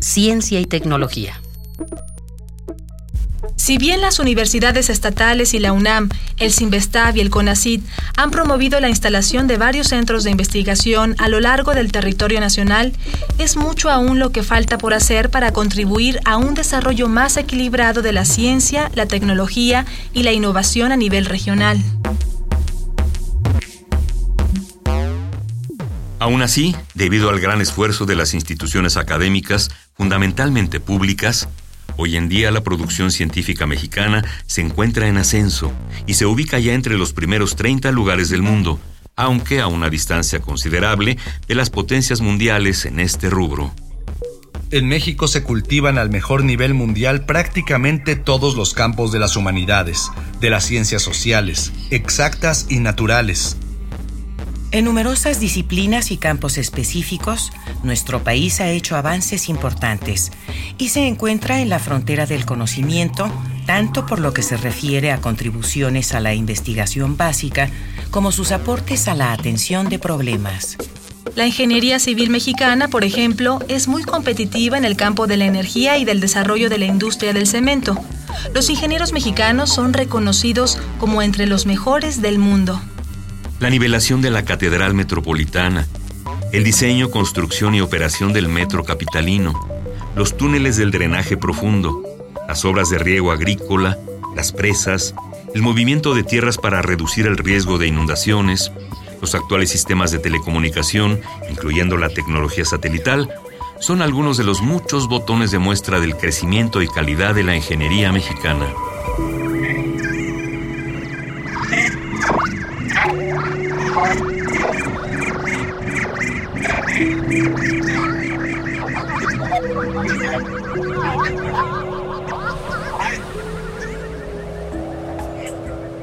ciencia y tecnología. Si bien las universidades estatales y la UNAM, el CINVESTAB y el CONACYT han promovido la instalación de varios centros de investigación a lo largo del territorio nacional, es mucho aún lo que falta por hacer para contribuir a un desarrollo más equilibrado de la ciencia, la tecnología y la innovación a nivel regional. Aún así, debido al gran esfuerzo de las instituciones académicas, fundamentalmente públicas, Hoy en día la producción científica mexicana se encuentra en ascenso y se ubica ya entre los primeros 30 lugares del mundo, aunque a una distancia considerable de las potencias mundiales en este rubro. En México se cultivan al mejor nivel mundial prácticamente todos los campos de las humanidades, de las ciencias sociales, exactas y naturales, en numerosas disciplinas y campos específicos, nuestro país ha hecho avances importantes y se encuentra en la frontera del conocimiento, tanto por lo que se refiere a contribuciones a la investigación básica como sus aportes a la atención de problemas. La ingeniería civil mexicana, por ejemplo, es muy competitiva en el campo de la energía y del desarrollo de la industria del cemento. Los ingenieros mexicanos son reconocidos como entre los mejores del mundo la nivelación de la Catedral Metropolitana, el diseño, construcción y operación del metro capitalino, los túneles del drenaje profundo, las obras de riego agrícola, las presas, el movimiento de tierras para reducir el riesgo de inundaciones, los actuales sistemas de telecomunicación, incluyendo la tecnología satelital, son algunos de los muchos botones de muestra del crecimiento y calidad de la ingeniería mexicana.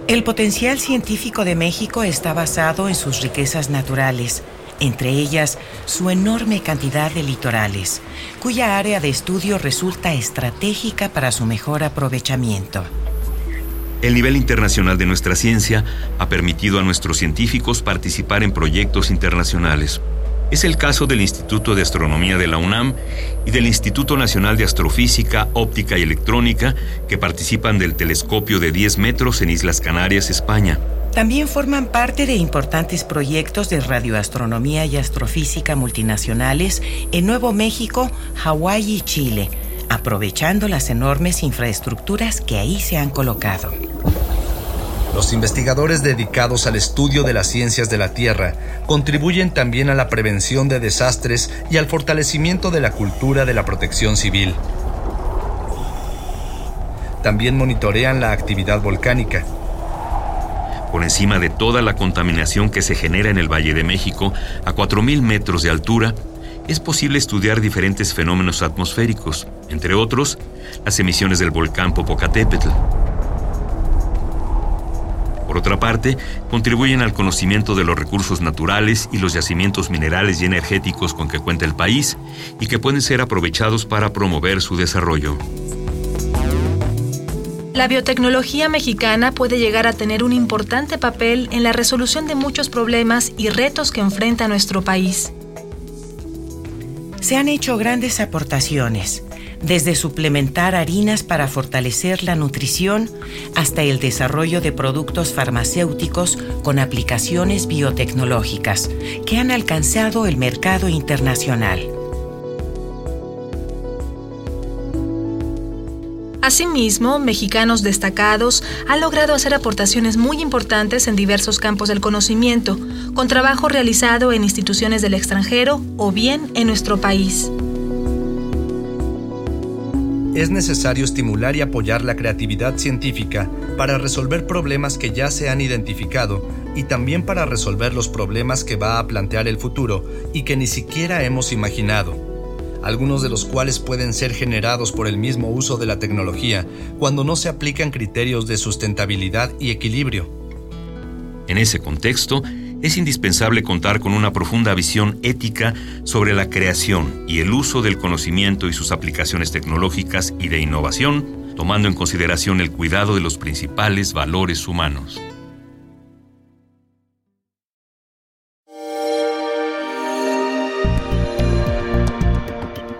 El potencial científico de México está basado en sus riquezas naturales, entre ellas su enorme cantidad de litorales, cuya área de estudio resulta estratégica para su mejor aprovechamiento. El nivel internacional de nuestra ciencia ha permitido a nuestros científicos participar en proyectos internacionales. Es el caso del Instituto de Astronomía de la UNAM y del Instituto Nacional de Astrofísica, Óptica y Electrónica, que participan del telescopio de 10 metros en Islas Canarias, España. También forman parte de importantes proyectos de radioastronomía y astrofísica multinacionales en Nuevo México, Hawái y Chile, aprovechando las enormes infraestructuras que ahí se han colocado. Los investigadores dedicados al estudio de las ciencias de la Tierra contribuyen también a la prevención de desastres y al fortalecimiento de la cultura de la protección civil. También monitorean la actividad volcánica. Por encima de toda la contaminación que se genera en el Valle de México, a 4.000 metros de altura, es posible estudiar diferentes fenómenos atmosféricos, entre otros, las emisiones del volcán Popocatépetl. Otra parte, contribuyen al conocimiento de los recursos naturales y los yacimientos minerales y energéticos con que cuenta el país y que pueden ser aprovechados para promover su desarrollo. La biotecnología mexicana puede llegar a tener un importante papel en la resolución de muchos problemas y retos que enfrenta nuestro país. Se han hecho grandes aportaciones desde suplementar harinas para fortalecer la nutrición hasta el desarrollo de productos farmacéuticos con aplicaciones biotecnológicas que han alcanzado el mercado internacional. Asimismo, mexicanos destacados han logrado hacer aportaciones muy importantes en diversos campos del conocimiento, con trabajo realizado en instituciones del extranjero o bien en nuestro país. Es necesario estimular y apoyar la creatividad científica para resolver problemas que ya se han identificado y también para resolver los problemas que va a plantear el futuro y que ni siquiera hemos imaginado, algunos de los cuales pueden ser generados por el mismo uso de la tecnología cuando no se aplican criterios de sustentabilidad y equilibrio. En ese contexto, es indispensable contar con una profunda visión ética sobre la creación y el uso del conocimiento y sus aplicaciones tecnológicas y de innovación, tomando en consideración el cuidado de los principales valores humanos.